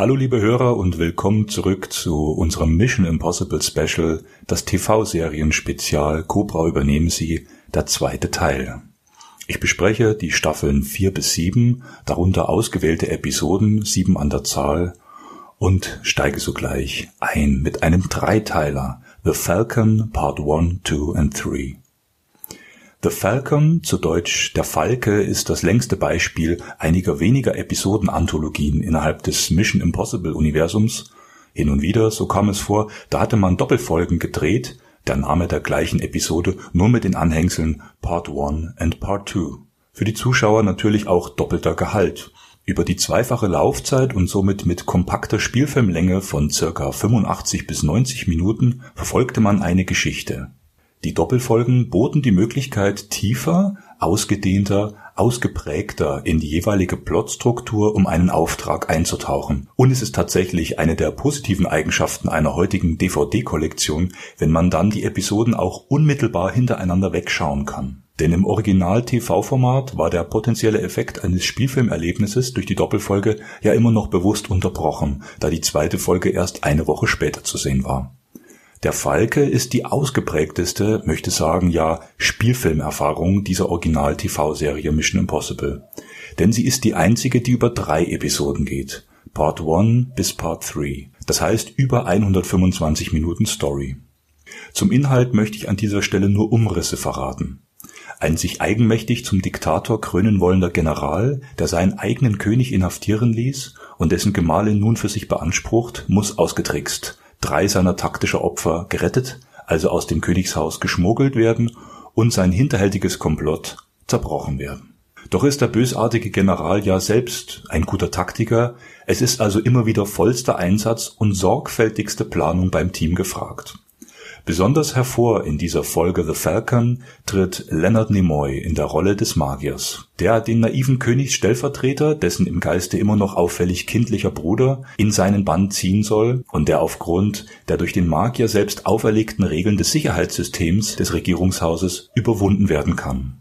Hallo liebe Hörer und willkommen zurück zu unserem Mission Impossible Special, das TV-Serien-Spezial Cobra übernehmen Sie, der zweite Teil. Ich bespreche die Staffeln 4 bis 7, darunter ausgewählte Episoden, sieben an der Zahl, und steige sogleich ein mit einem Dreiteiler, The Falcon Part 1, 2 and 3. The Falcon, zu Deutsch Der Falke, ist das längste Beispiel einiger weniger Episoden-Anthologien innerhalb des Mission Impossible-Universums. Hin und wieder, so kam es vor, da hatte man Doppelfolgen gedreht, der Name der gleichen Episode nur mit den Anhängseln Part 1 and Part 2. Für die Zuschauer natürlich auch doppelter Gehalt. Über die zweifache Laufzeit und somit mit kompakter Spielfilmlänge von circa 85 bis 90 Minuten verfolgte man eine Geschichte. Die Doppelfolgen boten die Möglichkeit, tiefer, ausgedehnter, ausgeprägter in die jeweilige Plotstruktur um einen Auftrag einzutauchen. Und es ist tatsächlich eine der positiven Eigenschaften einer heutigen DVD-Kollektion, wenn man dann die Episoden auch unmittelbar hintereinander wegschauen kann. Denn im Original-TV-Format war der potenzielle Effekt eines Spielfilmerlebnisses durch die Doppelfolge ja immer noch bewusst unterbrochen, da die zweite Folge erst eine Woche später zu sehen war. Der Falke ist die ausgeprägteste, möchte sagen, ja, Spielfilmerfahrung dieser Original-TV-Serie Mission Impossible. Denn sie ist die einzige, die über drei Episoden geht. Part 1 bis Part 3. Das heißt über 125 Minuten Story. Zum Inhalt möchte ich an dieser Stelle nur Umrisse verraten. Ein sich eigenmächtig zum Diktator krönen wollender General, der seinen eigenen König inhaftieren ließ und dessen Gemahlin nun für sich beansprucht, muss ausgetrickst, drei seiner taktischer Opfer gerettet, also aus dem Königshaus geschmuggelt werden und sein hinterhältiges Komplott zerbrochen werden. Doch ist der bösartige General ja selbst ein guter Taktiker, es ist also immer wieder vollster Einsatz und sorgfältigste Planung beim Team gefragt. Besonders hervor in dieser Folge The Falcon tritt Leonard Nimoy in der Rolle des Magiers, der den naiven Königsstellvertreter, dessen im Geiste immer noch auffällig kindlicher Bruder, in seinen Bann ziehen soll und der aufgrund der durch den Magier selbst auferlegten Regeln des Sicherheitssystems des Regierungshauses überwunden werden kann.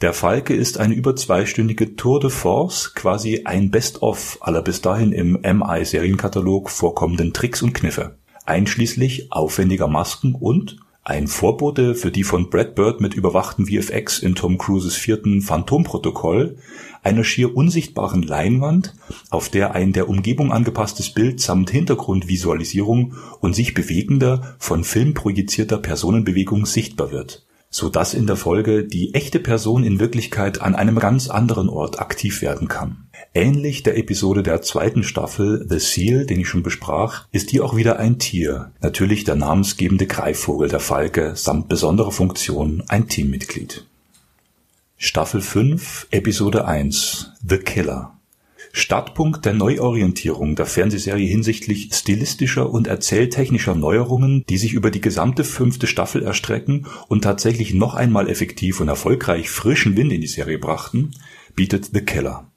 Der Falke ist eine über zweistündige Tour de Force, quasi ein Best-of aller bis dahin im MI-Serienkatalog vorkommenden Tricks und Kniffe einschließlich aufwendiger Masken und ein Vorbote für die von Brad Bird mit überwachten VFX in Tom Cruises vierten Phantomprotokoll, einer schier unsichtbaren Leinwand, auf der ein der Umgebung angepasstes Bild samt Hintergrundvisualisierung und sich bewegender, von Film projizierter Personenbewegung sichtbar wird, so dass in der Folge die echte Person in Wirklichkeit an einem ganz anderen Ort aktiv werden kann Ähnlich der Episode der zweiten Staffel The Seal, den ich schon besprach, ist hier auch wieder ein Tier, natürlich der namensgebende Greifvogel der Falke samt besonderer Funktion ein Teammitglied. Staffel 5, Episode 1 The Killer Startpunkt der Neuorientierung der Fernsehserie hinsichtlich stilistischer und erzähltechnischer Neuerungen, die sich über die gesamte fünfte Staffel erstrecken und tatsächlich noch einmal effektiv und erfolgreich frischen Wind in die Serie brachten, bietet The Killer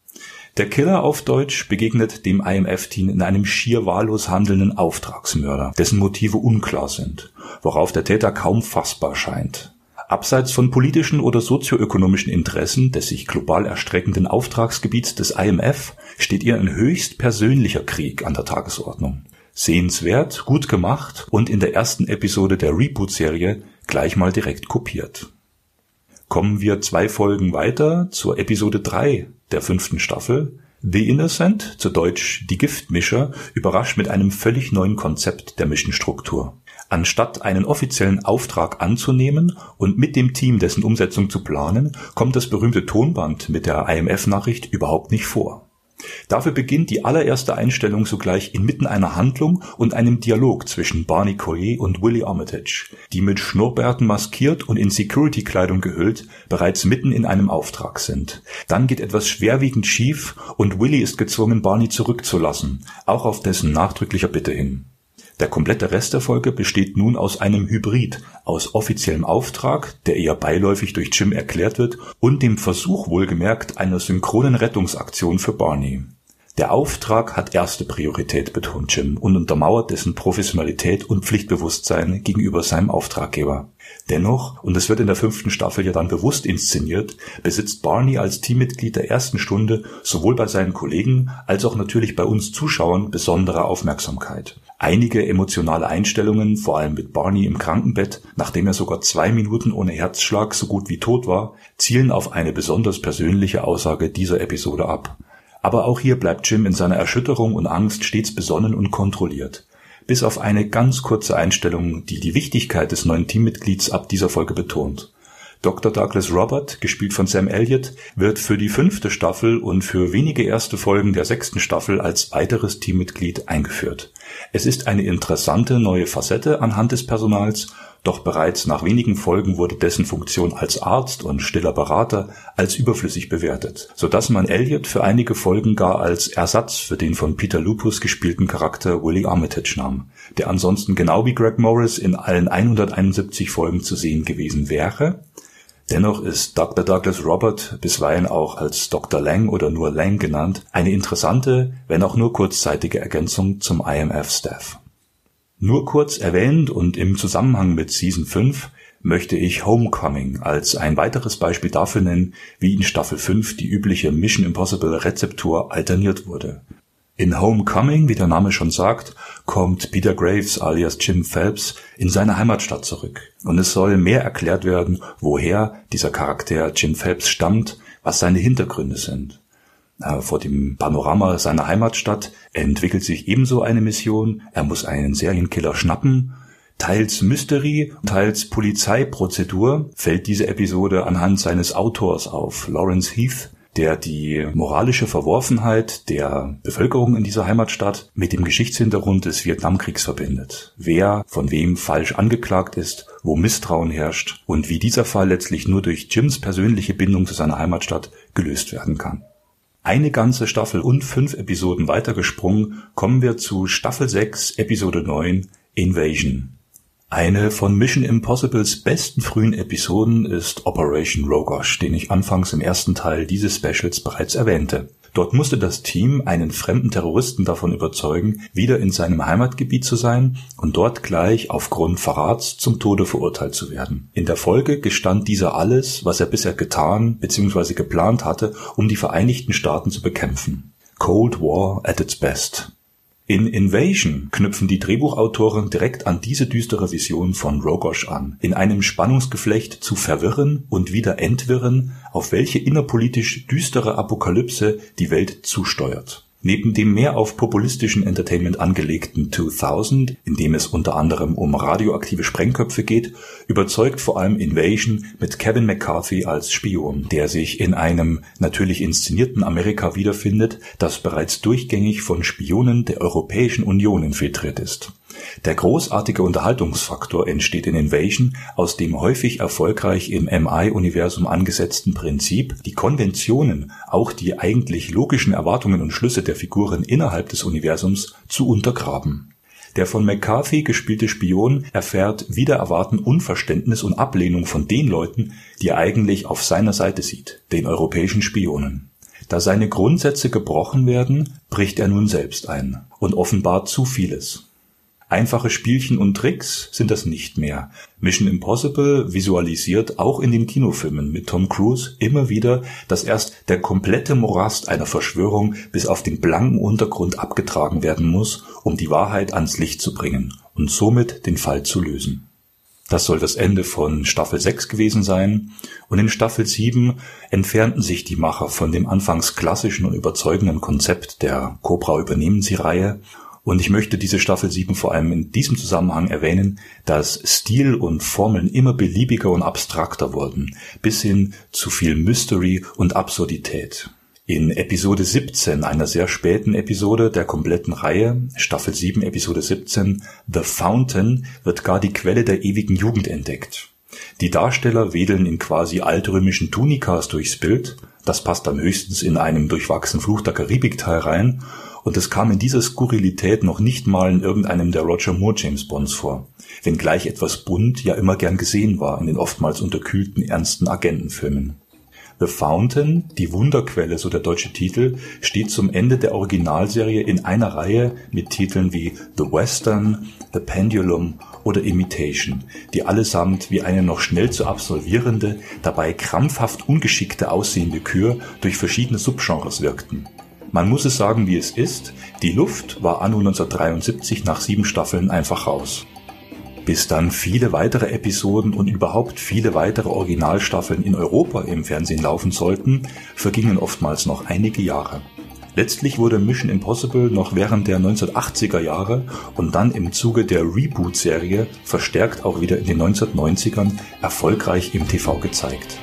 der Killer auf Deutsch begegnet dem IMF-Team in einem schier wahllos handelnden Auftragsmörder, dessen Motive unklar sind, worauf der Täter kaum fassbar scheint. Abseits von politischen oder sozioökonomischen Interessen des sich global erstreckenden Auftragsgebiets des IMF steht ihr ein höchst persönlicher Krieg an der Tagesordnung. Sehenswert, gut gemacht und in der ersten Episode der Reboot-Serie gleich mal direkt kopiert. Kommen wir zwei Folgen weiter zur Episode 3 der fünften Staffel. The Innocent, zu Deutsch Die Giftmischer, überrascht mit einem völlig neuen Konzept der Mischenstruktur. Anstatt einen offiziellen Auftrag anzunehmen und mit dem Team dessen Umsetzung zu planen, kommt das berühmte Tonband mit der IMF-Nachricht überhaupt nicht vor. Dafür beginnt die allererste Einstellung sogleich inmitten einer Handlung und einem Dialog zwischen Barney Coye und Willie Armitage, die mit Schnurrbärten maskiert und in Security-Kleidung gehüllt bereits mitten in einem Auftrag sind. Dann geht etwas schwerwiegend schief und Willie ist gezwungen, Barney zurückzulassen, auch auf dessen nachdrücklicher Bitte hin. Der komplette Rest der Folge besteht nun aus einem Hybrid aus offiziellem Auftrag, der eher beiläufig durch Jim erklärt wird, und dem Versuch wohlgemerkt einer synchronen Rettungsaktion für Barney. Der Auftrag hat erste Priorität, betont Jim und untermauert dessen Professionalität und Pflichtbewusstsein gegenüber seinem Auftraggeber. Dennoch, und es wird in der fünften Staffel ja dann bewusst inszeniert, besitzt Barney als Teammitglied der ersten Stunde sowohl bei seinen Kollegen als auch natürlich bei uns Zuschauern besondere Aufmerksamkeit. Einige emotionale Einstellungen, vor allem mit Barney im Krankenbett, nachdem er sogar zwei Minuten ohne Herzschlag so gut wie tot war, zielen auf eine besonders persönliche Aussage dieser Episode ab. Aber auch hier bleibt Jim in seiner Erschütterung und Angst stets besonnen und kontrolliert. Bis auf eine ganz kurze Einstellung, die die Wichtigkeit des neuen Teammitglieds ab dieser Folge betont. Dr. Douglas Robert, gespielt von Sam Elliott, wird für die fünfte Staffel und für wenige erste Folgen der sechsten Staffel als weiteres Teammitglied eingeführt. Es ist eine interessante neue Facette anhand des Personals doch bereits nach wenigen Folgen wurde dessen Funktion als Arzt und stiller Berater als überflüssig bewertet, so dass man Elliot für einige Folgen gar als Ersatz für den von Peter Lupus gespielten Charakter Willie Armitage nahm, der ansonsten genau wie Greg Morris in allen 171 Folgen zu sehen gewesen wäre. Dennoch ist Dr. Douglas Robert bisweilen auch als Dr. Lang oder nur Lang genannt, eine interessante, wenn auch nur kurzzeitige Ergänzung zum IMF-Staff. Nur kurz erwähnt und im Zusammenhang mit Season 5 möchte ich Homecoming als ein weiteres Beispiel dafür nennen, wie in Staffel 5 die übliche Mission Impossible Rezeptur alterniert wurde. In Homecoming, wie der Name schon sagt, kommt Peter Graves alias Jim Phelps in seine Heimatstadt zurück. Und es soll mehr erklärt werden, woher dieser Charakter Jim Phelps stammt, was seine Hintergründe sind. Äh, vor dem Panorama seiner Heimatstadt entwickelt sich ebenso eine Mission. Er muss einen Serienkiller schnappen. Teils Mystery, teils Polizeiprozedur fällt diese Episode anhand seines Autors auf, Lawrence Heath, der die moralische Verworfenheit der Bevölkerung in dieser Heimatstadt mit dem Geschichtshintergrund des Vietnamkriegs verbindet. Wer von wem falsch angeklagt ist, wo Misstrauen herrscht und wie dieser Fall letztlich nur durch Jims persönliche Bindung zu seiner Heimatstadt gelöst werden kann. Eine ganze Staffel und fünf Episoden weitergesprungen, kommen wir zu Staffel 6, Episode 9, Invasion. Eine von Mission Impossibles besten frühen Episoden ist Operation Rogosh, den ich anfangs im ersten Teil dieses Specials bereits erwähnte. Dort musste das Team einen fremden Terroristen davon überzeugen, wieder in seinem Heimatgebiet zu sein und dort gleich aufgrund Verrats zum Tode verurteilt zu werden. In der Folge gestand dieser alles, was er bisher getan bzw. geplant hatte, um die Vereinigten Staaten zu bekämpfen. Cold War at its best. In Invasion knüpfen die Drehbuchautoren direkt an diese düstere Vision von Rogosh an, in einem Spannungsgeflecht zu verwirren und wieder entwirren, auf welche innerpolitisch düstere Apokalypse die Welt zusteuert Neben dem mehr auf populistischen Entertainment angelegten 2000, in dem es unter anderem um radioaktive Sprengköpfe geht, überzeugt vor allem Invasion mit Kevin McCarthy als Spion, der sich in einem natürlich inszenierten Amerika wiederfindet, das bereits durchgängig von Spionen der Europäischen Union infiltriert ist der großartige Unterhaltungsfaktor entsteht in Invasion aus dem häufig erfolgreich im MI-Universum angesetzten Prinzip, die Konventionen, auch die eigentlich logischen Erwartungen und Schlüsse der Figuren innerhalb des Universums zu untergraben. Der von McCarthy gespielte Spion erfährt wider Erwarten Unverständnis und Ablehnung von den Leuten, die er eigentlich auf seiner Seite sieht, den europäischen Spionen. Da seine Grundsätze gebrochen werden, bricht er nun selbst ein und offenbart zu vieles. Einfache Spielchen und Tricks sind das nicht mehr. Mission Impossible visualisiert auch in den Kinofilmen mit Tom Cruise immer wieder, dass erst der komplette Morast einer Verschwörung bis auf den blanken Untergrund abgetragen werden muss, um die Wahrheit ans Licht zu bringen und somit den Fall zu lösen. Das soll das Ende von Staffel 6 gewesen sein. Und in Staffel 7 entfernten sich die Macher von dem anfangs klassischen und überzeugenden Konzept der Cobra übernehmen sie Reihe und ich möchte diese Staffel 7 vor allem in diesem Zusammenhang erwähnen, dass Stil und Formeln immer beliebiger und abstrakter wurden, bis hin zu viel Mystery und Absurdität. In Episode 17, einer sehr späten Episode der kompletten Reihe, Staffel 7, Episode 17, The Fountain, wird gar die Quelle der ewigen Jugend entdeckt. Die Darsteller wedeln in quasi altrömischen Tunikas durchs Bild, Das passt dann höchstens in einem durchwachsenen Fluch der Karibik-Teil rein und es kam in dieser Skurrilität noch nicht mal in irgendeinem der Roger Moore James Bonds vor, wenngleich etwas bunt ja immer gern gesehen war in den oftmals unterkühlten ernsten Agentenfilmen. The Fountain, die Wunderquelle, so der deutsche Titel, steht zum Ende der Originalserie in einer Reihe mit Titeln wie The Western, The Pendulum oder Imitation, die allesamt wie eine noch schnell zu absolvierende, dabei krampfhaft ungeschickte aussehende Kür durch verschiedene Subgenres wirkten. Man muss es sagen, wie es ist, die Luft war anno 1973 nach sieben Staffeln einfach raus bis dann viele weitere Episoden und überhaupt viele weitere Originalstaffeln in Europa im Fernsehen laufen sollten, vergingen oftmals noch einige Jahre. Letztlich wurde Mission Impossible noch während der 1980er Jahre und dann im Zuge der Reboot-Serie verstärkt auch wieder in den 1990ern erfolgreich im TV gezeigt.